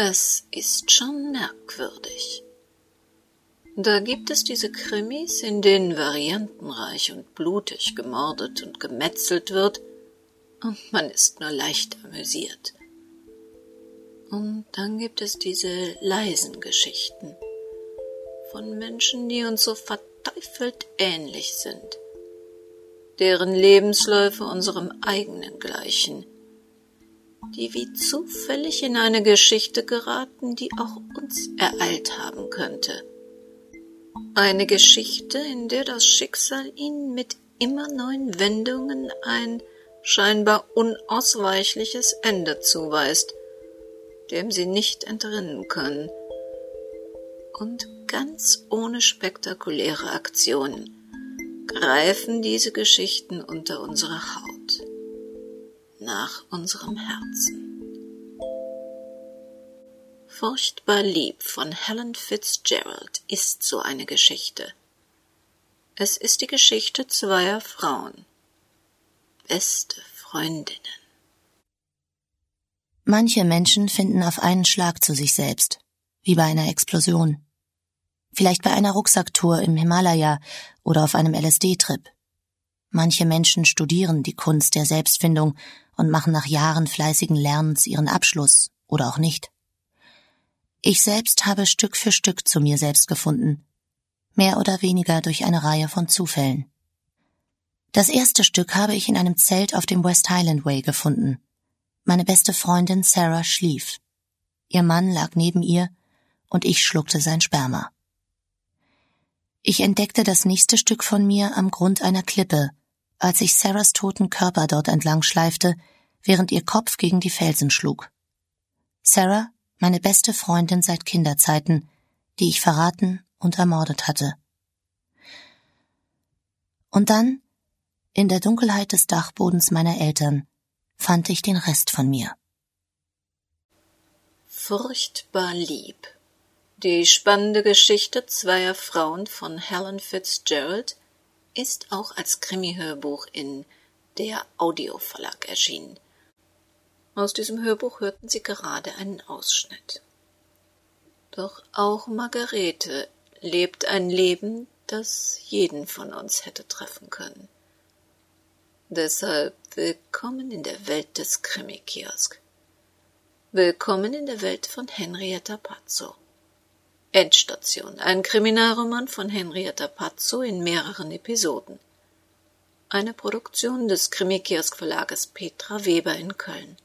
Es ist schon merkwürdig. Da gibt es diese Krimis, in denen variantenreich und blutig gemordet und gemetzelt wird, und man ist nur leicht amüsiert. Und dann gibt es diese leisen Geschichten von Menschen, die uns so verteufelt ähnlich sind, deren Lebensläufe unserem eigenen gleichen, die wie zufällig in eine Geschichte geraten, die auch uns ereilt haben könnte. Eine Geschichte, in der das Schicksal ihnen mit immer neuen Wendungen ein scheinbar unausweichliches Ende zuweist, dem sie nicht entrinnen können, und ganz ohne spektakuläre Aktionen greifen diese Geschichten unter unsere Haut, nach unserem Herzen. Furchtbar lieb von Helen Fitzgerald ist so eine Geschichte. Es ist die Geschichte zweier Frauen, beste Freundinnen. Manche Menschen finden auf einen Schlag zu sich selbst, wie bei einer Explosion. Vielleicht bei einer Rucksacktour im Himalaya oder auf einem LSD-Trip. Manche Menschen studieren die Kunst der Selbstfindung und machen nach Jahren fleißigen Lernens ihren Abschluss oder auch nicht. Ich selbst habe Stück für Stück zu mir selbst gefunden, mehr oder weniger durch eine Reihe von Zufällen. Das erste Stück habe ich in einem Zelt auf dem West Highland Way gefunden, meine beste Freundin Sarah schlief. Ihr Mann lag neben ihr und ich schluckte sein Sperma. Ich entdeckte das nächste Stück von mir am Grund einer Klippe, als ich Sarahs toten Körper dort entlang schleifte, während ihr Kopf gegen die Felsen schlug. Sarah, meine beste Freundin seit Kinderzeiten, die ich verraten und ermordet hatte. Und dann, in der Dunkelheit des Dachbodens meiner Eltern, fand ich den Rest von mir. Furchtbar lieb. Die spannende Geschichte zweier Frauen von Helen Fitzgerald ist auch als Krimi-Hörbuch in der Audioverlag erschienen. Aus diesem Hörbuch hörten Sie gerade einen Ausschnitt. Doch auch Margarete lebt ein Leben, das jeden von uns hätte treffen können. Deshalb willkommen in der Welt des Krimi-Kiosk. Willkommen in der Welt von Henrietta Pazzo. Endstation, ein Kriminalroman von Henrietta Pazzo in mehreren Episoden. Eine Produktion des Krimi-Kiosk Verlages Petra Weber in Köln.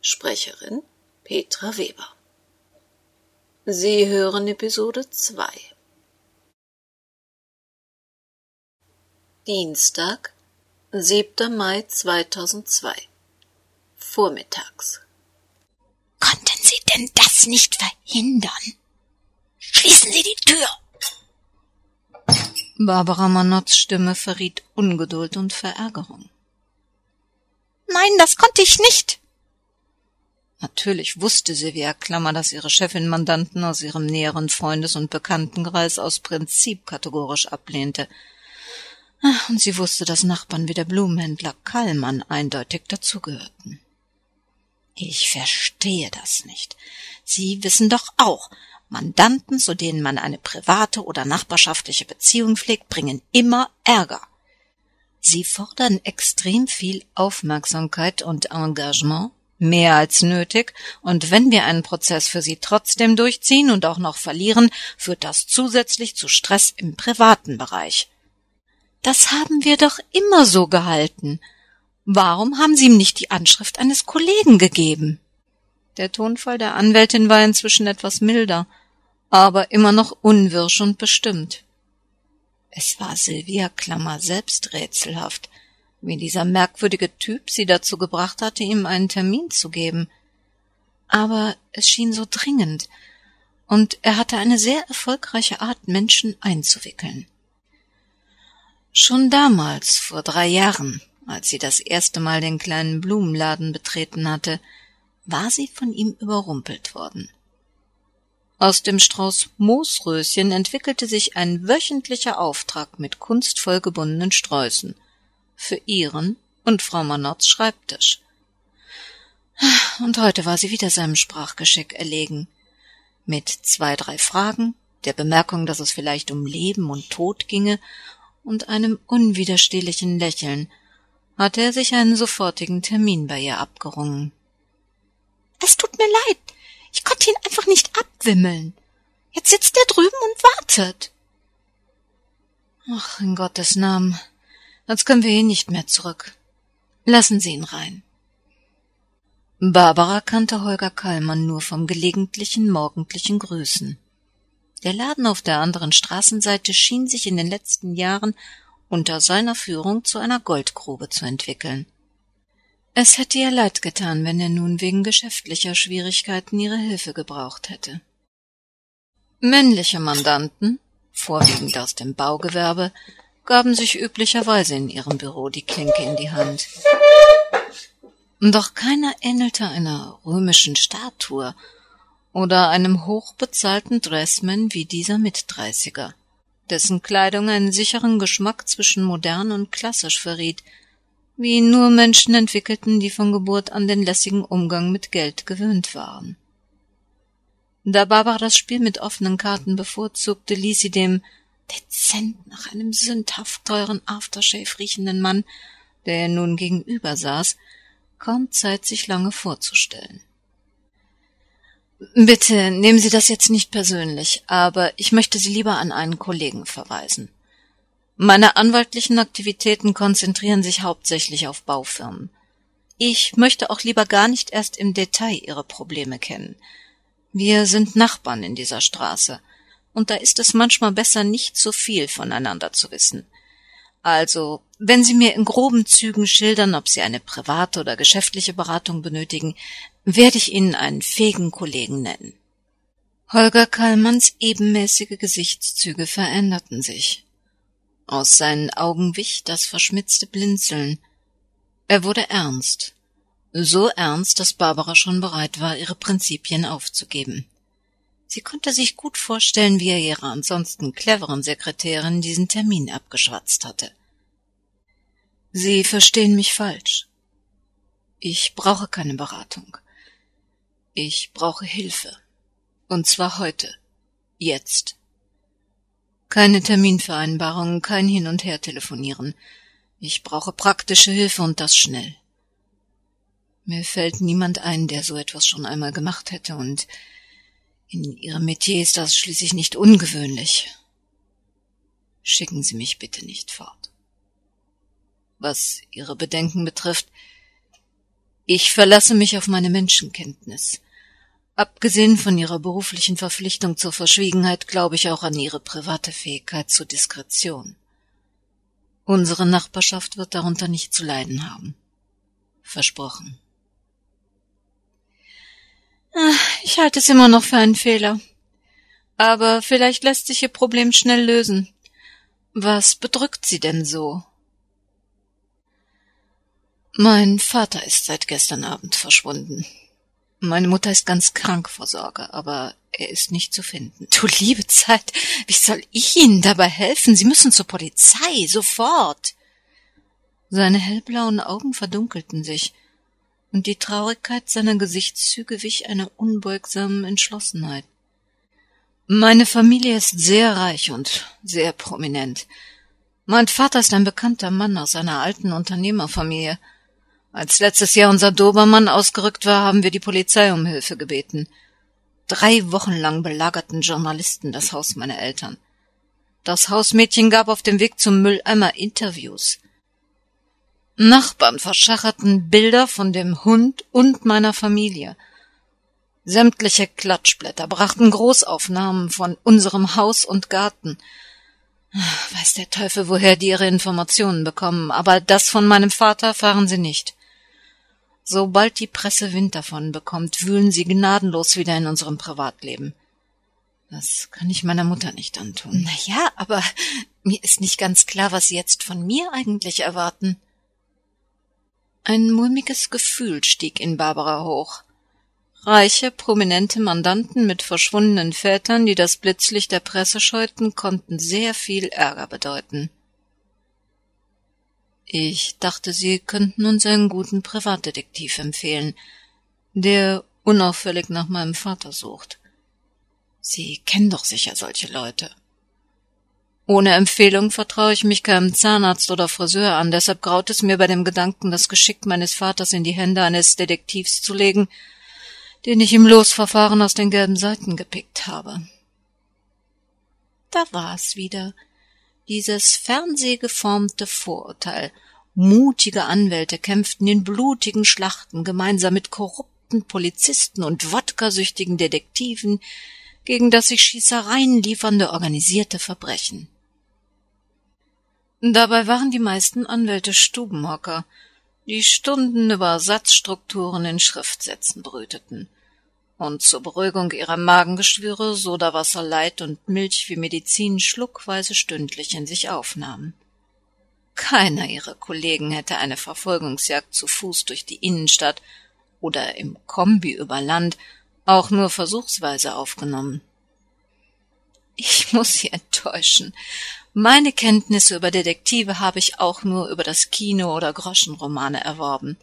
Sprecherin Petra Weber. Sie hören Episode 2. Dienstag, 7. Mai 2002. Vormittags. Konnten Sie denn das nicht verhindern? Schließen Sie die Tür! Barbara Manotts Stimme verriet Ungeduld und Verärgerung. Nein, das konnte ich nicht. Natürlich wusste Silvia Klammer, dass ihre Chefin Mandanten aus ihrem näheren Freundes- und Bekanntenkreis aus Prinzip kategorisch ablehnte, und sie wusste, dass Nachbarn wie der Blumenhändler Kallmann eindeutig dazugehörten. Ich verstehe das nicht. Sie wissen doch auch, Mandanten, zu denen man eine private oder nachbarschaftliche Beziehung pflegt, bringen immer Ärger. Sie fordern extrem viel Aufmerksamkeit und Engagement, mehr als nötig, und wenn wir einen Prozess für sie trotzdem durchziehen und auch noch verlieren, führt das zusätzlich zu Stress im privaten Bereich. Das haben wir doch immer so gehalten. Warum haben Sie ihm nicht die Anschrift eines Kollegen gegeben? Der Tonfall der Anwältin war inzwischen etwas milder, aber immer noch unwirsch und bestimmt. Es war Sylvia Klammer selbst rätselhaft, wie dieser merkwürdige Typ sie dazu gebracht hatte, ihm einen Termin zu geben. Aber es schien so dringend, und er hatte eine sehr erfolgreiche Art, Menschen einzuwickeln. Schon damals, vor drei Jahren, als sie das erste Mal den kleinen Blumenladen betreten hatte, war sie von ihm überrumpelt worden. Aus dem Strauß Moosröschen entwickelte sich ein wöchentlicher Auftrag mit kunstvoll gebundenen Sträußen für ihren und Frau Manotts Schreibtisch. Und heute war sie wieder seinem Sprachgeschick erlegen. Mit zwei, drei Fragen, der Bemerkung, dass es vielleicht um Leben und Tod ginge, und einem unwiderstehlichen Lächeln hatte er sich einen sofortigen Termin bei ihr abgerungen. Es tut mir leid, ich konnte ihn einfach nicht abwimmeln. Jetzt sitzt er drüben und wartet. Ach, in Gottes Namen, jetzt können wir ihn nicht mehr zurück. Lassen Sie ihn rein. Barbara kannte Holger Kallmann nur vom gelegentlichen morgendlichen Grüßen. Der Laden auf der anderen Straßenseite schien sich in den letzten Jahren unter seiner Führung zu einer Goldgrube zu entwickeln. Es hätte ihr leid getan, wenn er nun wegen geschäftlicher Schwierigkeiten ihre Hilfe gebraucht hätte. Männliche Mandanten, vorwiegend aus dem Baugewerbe, gaben sich üblicherweise in ihrem Büro die Klinke in die Hand. Doch keiner ähnelte einer römischen Statue oder einem hochbezahlten Dressman wie dieser Mitdreißiger, dessen Kleidung einen sicheren Geschmack zwischen modern und klassisch verriet, wie ihn nur Menschen entwickelten, die von Geburt an den lässigen Umgang mit Geld gewöhnt waren. Da Barbara das Spiel mit offenen Karten bevorzugte, ließ sie dem dezent nach einem sündhaft teuren Aftershave riechenden Mann, der nun gegenüber saß, kaum Zeit, sich lange vorzustellen. Bitte nehmen Sie das jetzt nicht persönlich, aber ich möchte Sie lieber an einen Kollegen verweisen. Meine anwaltlichen Aktivitäten konzentrieren sich hauptsächlich auf Baufirmen. Ich möchte auch lieber gar nicht erst im Detail Ihre Probleme kennen. Wir sind Nachbarn in dieser Straße, und da ist es manchmal besser, nicht so viel voneinander zu wissen. Also, wenn Sie mir in groben Zügen schildern, ob Sie eine private oder geschäftliche Beratung benötigen, werde ich Ihnen einen fähigen Kollegen nennen. Holger Kallmanns ebenmäßige Gesichtszüge veränderten sich. Aus seinen Augen wich das verschmitzte Blinzeln. Er wurde ernst. So ernst, dass Barbara schon bereit war, ihre Prinzipien aufzugeben. Sie konnte sich gut vorstellen, wie er ihrer ansonsten cleveren Sekretärin diesen Termin abgeschwatzt hatte. Sie verstehen mich falsch. Ich brauche keine Beratung. Ich brauche Hilfe. Und zwar heute. Jetzt. Keine Terminvereinbarungen, kein Hin und Her telefonieren. Ich brauche praktische Hilfe und das schnell. Mir fällt niemand ein, der so etwas schon einmal gemacht hätte, und in Ihrem Metier ist das schließlich nicht ungewöhnlich. Schicken Sie mich bitte nicht fort. Was Ihre Bedenken betrifft, ich verlasse mich auf meine Menschenkenntnis. Abgesehen von Ihrer beruflichen Verpflichtung zur Verschwiegenheit glaube ich auch an Ihre private Fähigkeit zur Diskretion. Unsere Nachbarschaft wird darunter nicht zu leiden haben. Versprochen. Ah, ich halte es immer noch für einen Fehler. Aber vielleicht lässt sich Ihr Problem schnell lösen. Was bedrückt Sie denn so? Mein Vater ist seit gestern Abend verschwunden. Meine Mutter ist ganz krank vor Sorge, aber er ist nicht zu finden. Du liebe Zeit, wie soll ich Ihnen dabei helfen? Sie müssen zur Polizei, sofort. Seine hellblauen Augen verdunkelten sich, und die Traurigkeit seiner Gesichtszüge wich einer unbeugsamen Entschlossenheit. Meine Familie ist sehr reich und sehr prominent. Mein Vater ist ein bekannter Mann aus einer alten Unternehmerfamilie, als letztes Jahr unser Dobermann ausgerückt war, haben wir die Polizei um Hilfe gebeten. Drei Wochen lang belagerten Journalisten das Haus meiner Eltern. Das Hausmädchen gab auf dem Weg zum Mülleimer Interviews. Nachbarn verschacherten Bilder von dem Hund und meiner Familie. Sämtliche Klatschblätter brachten Großaufnahmen von unserem Haus und Garten. Weiß der Teufel, woher die ihre Informationen bekommen, aber das von meinem Vater fahren sie nicht. Sobald die Presse Wind davon bekommt, wühlen sie gnadenlos wieder in unserem Privatleben. Das kann ich meiner Mutter nicht antun. Na ja, aber mir ist nicht ganz klar, was Sie jetzt von mir eigentlich erwarten. Ein mulmiges Gefühl stieg in Barbara hoch. Reiche, prominente Mandanten mit verschwundenen Vätern, die das Blitzlicht der Presse scheuten, konnten sehr viel Ärger bedeuten. Ich dachte, Sie könnten uns einen guten Privatdetektiv empfehlen, der unauffällig nach meinem Vater sucht. Sie kennen doch sicher solche Leute. Ohne Empfehlung vertraue ich mich keinem Zahnarzt oder Friseur an, deshalb graut es mir bei dem Gedanken, das Geschick meines Vaters in die Hände eines Detektivs zu legen, den ich im Losverfahren aus den gelben Seiten gepickt habe. Da war es wieder, dieses fernsehgeformte Vorurteil. Mutige Anwälte kämpften in blutigen Schlachten gemeinsam mit korrupten Polizisten und wodkasüchtigen Detektiven gegen das sich Schießereien liefernde organisierte Verbrechen. Dabei waren die meisten Anwälte Stubenhocker, die Stunden über Satzstrukturen in Schriftsätzen brüteten und zur Beruhigung ihrer Magengeschwüre Sodawasser, Leit und Milch wie Medizin schluckweise stündlich in sich aufnahmen. Keiner ihrer Kollegen hätte eine Verfolgungsjagd zu Fuß durch die Innenstadt oder im Kombi über Land auch nur versuchsweise aufgenommen. Ich muss Sie enttäuschen. Meine Kenntnisse über Detektive habe ich auch nur über das Kino oder Groschenromane erworben.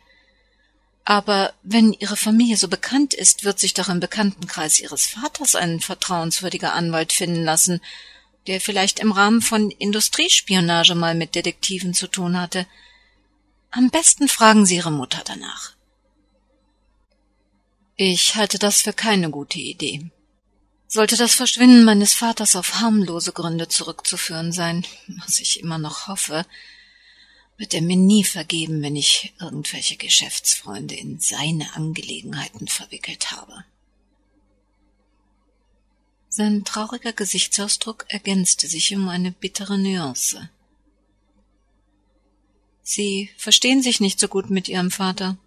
Aber wenn Ihre Familie so bekannt ist, wird sich doch im Bekanntenkreis Ihres Vaters ein vertrauenswürdiger Anwalt finden lassen, der vielleicht im Rahmen von Industriespionage mal mit Detektiven zu tun hatte. Am besten fragen Sie Ihre Mutter danach. Ich halte das für keine gute Idee. Sollte das Verschwinden meines Vaters auf harmlose Gründe zurückzuführen sein, was ich immer noch hoffe, wird er mir nie vergeben, wenn ich irgendwelche Geschäftsfreunde in seine Angelegenheiten verwickelt habe. Sein trauriger Gesichtsausdruck ergänzte sich um eine bittere Nuance. Sie verstehen sich nicht so gut mit Ihrem Vater,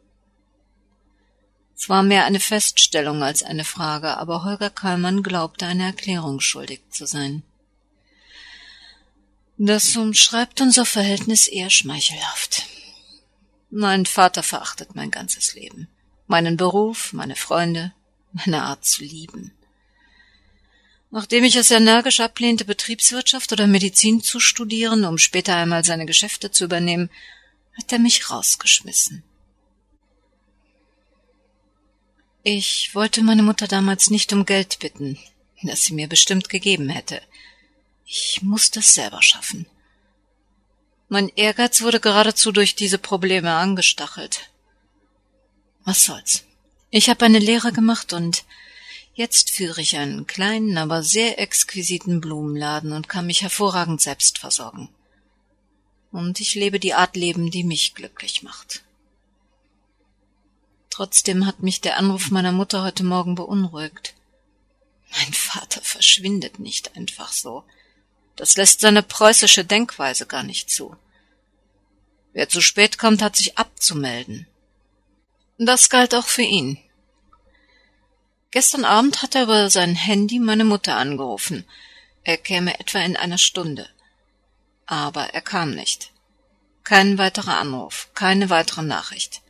es war mehr eine Feststellung als eine Frage, aber Holger Kallmann glaubte eine Erklärung schuldig zu sein. Das umschreibt unser Verhältnis eher schmeichelhaft. Mein Vater verachtet mein ganzes Leben, meinen Beruf, meine Freunde, meine Art zu lieben. Nachdem ich es energisch ablehnte, Betriebswirtschaft oder Medizin zu studieren, um später einmal seine Geschäfte zu übernehmen, hat er mich rausgeschmissen. Ich wollte meine Mutter damals nicht um Geld bitten, das sie mir bestimmt gegeben hätte. Ich musste es selber schaffen. Mein Ehrgeiz wurde geradezu durch diese Probleme angestachelt. Was soll's? Ich habe eine Lehre gemacht und jetzt führe ich einen kleinen, aber sehr exquisiten Blumenladen und kann mich hervorragend selbst versorgen. Und ich lebe die Art Leben, die mich glücklich macht. Trotzdem hat mich der Anruf meiner Mutter heute Morgen beunruhigt. Mein Vater verschwindet nicht einfach so. Das lässt seine preußische Denkweise gar nicht zu. Wer zu spät kommt, hat sich abzumelden. Das galt auch für ihn. Gestern Abend hat er über sein Handy meine Mutter angerufen. Er käme etwa in einer Stunde. Aber er kam nicht. Kein weiterer Anruf, keine weitere Nachricht.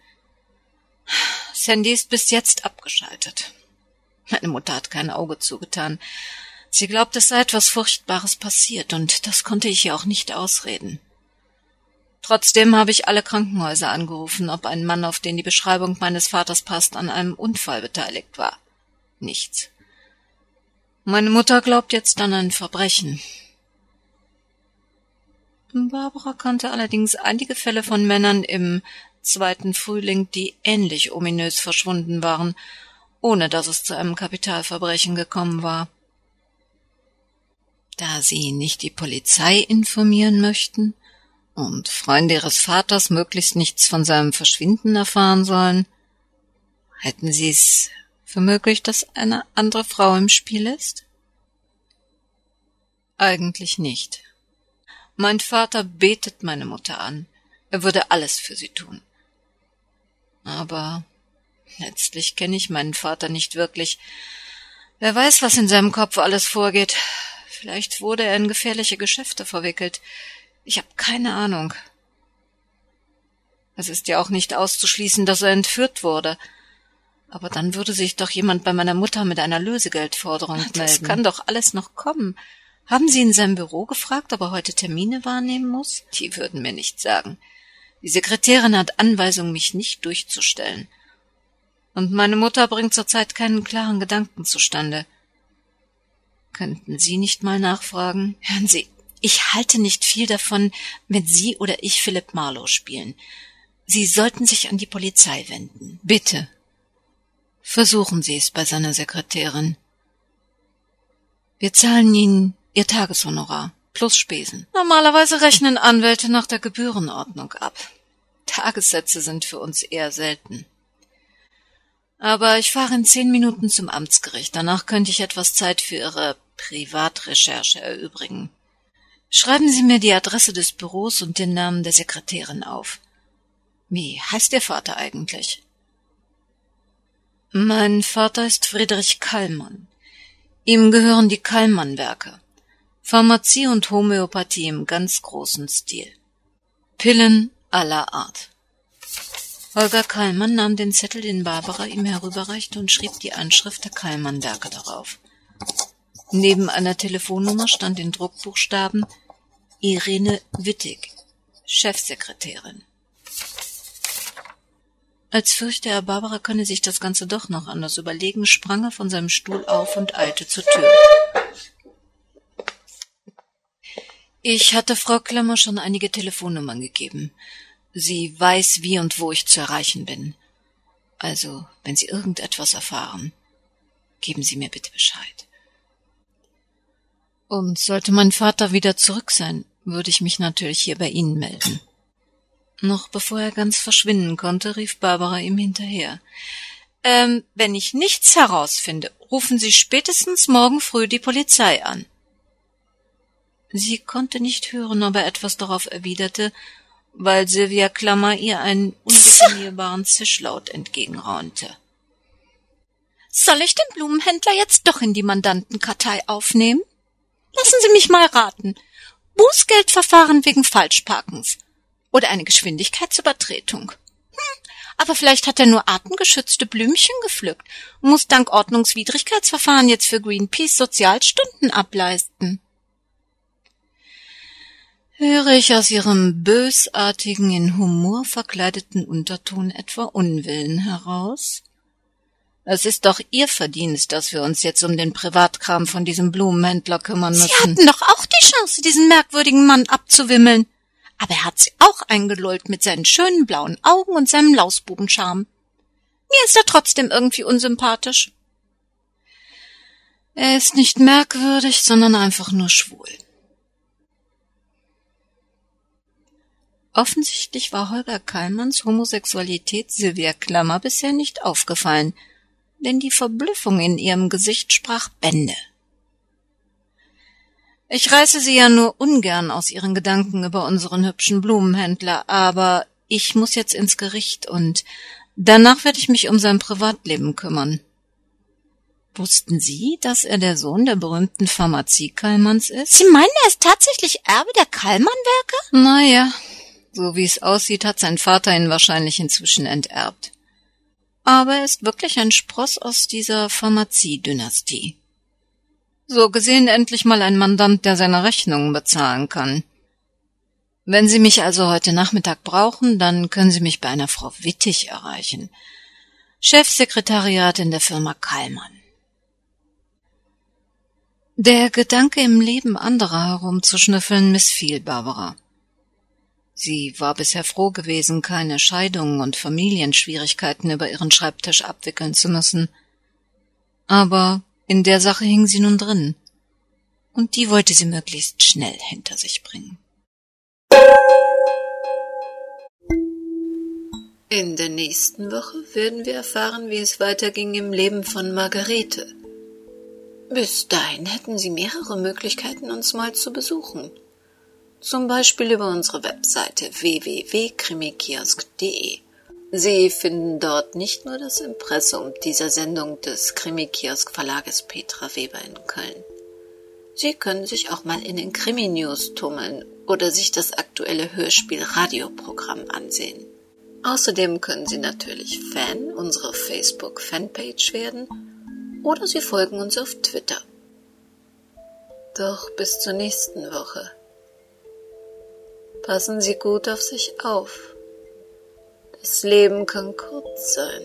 Sandy ist bis jetzt abgeschaltet. Meine Mutter hat kein Auge zugetan. Sie glaubt, es sei etwas Furchtbares passiert, und das konnte ich ihr auch nicht ausreden. Trotzdem habe ich alle Krankenhäuser angerufen, ob ein Mann, auf den die Beschreibung meines Vaters passt, an einem Unfall beteiligt war. Nichts. Meine Mutter glaubt jetzt an ein Verbrechen. Barbara kannte allerdings einige Fälle von Männern im zweiten Frühling, die ähnlich ominös verschwunden waren, ohne dass es zu einem Kapitalverbrechen gekommen war. Da Sie nicht die Polizei informieren möchten und Freunde Ihres Vaters möglichst nichts von seinem Verschwinden erfahren sollen, hätten Sie es für möglich, dass eine andere Frau im Spiel ist? Eigentlich nicht. Mein Vater betet meine Mutter an. Er würde alles für sie tun. Aber letztlich kenne ich meinen Vater nicht wirklich. Wer weiß, was in seinem Kopf alles vorgeht. Vielleicht wurde er in gefährliche Geschäfte verwickelt. Ich habe keine Ahnung. Es ist ja auch nicht auszuschließen, dass er entführt wurde. Aber dann würde sich doch jemand bei meiner Mutter mit einer Lösegeldforderung melden. Das kann doch alles noch kommen. Haben Sie in seinem Büro gefragt, ob er heute Termine wahrnehmen muss? Die würden mir nichts sagen. Die Sekretärin hat Anweisung, mich nicht durchzustellen. Und meine Mutter bringt zurzeit keinen klaren Gedanken zustande. Könnten Sie nicht mal nachfragen? Hören Sie, ich halte nicht viel davon, wenn Sie oder ich Philip Marlowe spielen. Sie sollten sich an die Polizei wenden. Bitte. Versuchen Sie es bei seiner Sekretärin. Wir zahlen Ihnen Ihr Tageshonorar plus Spesen. Normalerweise rechnen Anwälte nach der Gebührenordnung ab. Tagessätze sind für uns eher selten. Aber ich fahre in zehn Minuten zum Amtsgericht. Danach könnte ich etwas Zeit für Ihre Privatrecherche erübrigen. Schreiben Sie mir die Adresse des Büros und den Namen der Sekretärin auf. Wie heißt Ihr Vater eigentlich? Mein Vater ist Friedrich Kallmann. Ihm gehören die Kallmann-Werke. Pharmazie und Homöopathie im ganz großen Stil. Pillen aller Art. Holger Kallmann nahm den Zettel, den Barbara ihm herüberreichte, und schrieb die Anschrift der Kallmann-Werke darauf. Neben einer Telefonnummer stand in Druckbuchstaben Irene Wittig, Chefsekretärin. Als fürchte er, Barbara könne sich das Ganze doch noch anders überlegen, sprang er von seinem Stuhl auf und eilte zur Tür. Ich hatte Frau Klemmer schon einige Telefonnummern gegeben. Sie weiß, wie und wo ich zu erreichen bin. Also, wenn Sie irgendetwas erfahren, geben Sie mir bitte Bescheid. Und sollte mein Vater wieder zurück sein, würde ich mich natürlich hier bei Ihnen melden. Noch bevor er ganz verschwinden konnte, rief Barbara ihm hinterher. Ähm, wenn ich nichts herausfinde, rufen Sie spätestens morgen früh die Polizei an. Sie konnte nicht hören, ob er etwas darauf erwiderte, weil Sylvia Klammer ihr einen undefinierbaren Zischlaut entgegenraunte. Soll ich den Blumenhändler jetzt doch in die Mandantenkartei aufnehmen? Lassen Sie mich mal raten. Bußgeldverfahren wegen Falschparkens oder eine Geschwindigkeitsübertretung. Hm, aber vielleicht hat er nur artengeschützte Blümchen gepflückt und muss dank Ordnungswidrigkeitsverfahren jetzt für Greenpeace Sozialstunden ableisten höre ich aus ihrem bösartigen, in Humor verkleideten Unterton etwa Unwillen heraus? Es ist doch Ihr Verdienst, dass wir uns jetzt um den Privatkram von diesem Blumenhändler kümmern müssen. Sie hatten doch auch die Chance, diesen merkwürdigen Mann abzuwimmeln. Aber er hat sie auch eingelullt mit seinen schönen blauen Augen und seinem Lausbubenscharm. Mir ist er trotzdem irgendwie unsympathisch. Er ist nicht merkwürdig, sondern einfach nur schwul. Offensichtlich war Holger Kallmanns Homosexualität Sylvia Klammer bisher nicht aufgefallen, denn die Verblüffung in ihrem Gesicht sprach Bände. Ich reiße Sie ja nur ungern aus Ihren Gedanken über unseren hübschen Blumenhändler, aber ich muss jetzt ins Gericht und danach werde ich mich um sein Privatleben kümmern. Wussten Sie, dass er der Sohn der berühmten Pharmazie Kallmanns ist? Sie meinen, er ist tatsächlich Erbe der Kallmann-Werke? Naja, so wie es aussieht, hat sein Vater ihn wahrscheinlich inzwischen enterbt. Aber er ist wirklich ein Spross aus dieser Pharmazie-Dynastie. So gesehen endlich mal ein Mandant, der seine Rechnungen bezahlen kann. Wenn Sie mich also heute Nachmittag brauchen, dann können Sie mich bei einer Frau Wittig erreichen. Chefsekretariat in der Firma Kallmann. Der Gedanke, im Leben anderer herumzuschnüffeln, missfiel Barbara. Sie war bisher froh gewesen, keine Scheidungen und Familienschwierigkeiten über ihren Schreibtisch abwickeln zu müssen. Aber in der Sache hing sie nun drin, und die wollte sie möglichst schnell hinter sich bringen. In der nächsten Woche werden wir erfahren, wie es weiterging im Leben von Margarete. Bis dahin hätten Sie mehrere Möglichkeiten, uns mal zu besuchen zum Beispiel über unsere Webseite www.krimikiosk.de. Sie finden dort nicht nur das Impressum dieser Sendung des Krimikiosk Verlages Petra Weber in Köln. Sie können sich auch mal in den Krimi-News tummeln oder sich das aktuelle Hörspiel-Radioprogramm ansehen. Außerdem können Sie natürlich Fan unserer Facebook-Fanpage werden oder Sie folgen uns auf Twitter. Doch bis zur nächsten Woche. Passen Sie gut auf sich auf. Das Leben kann kurz sein.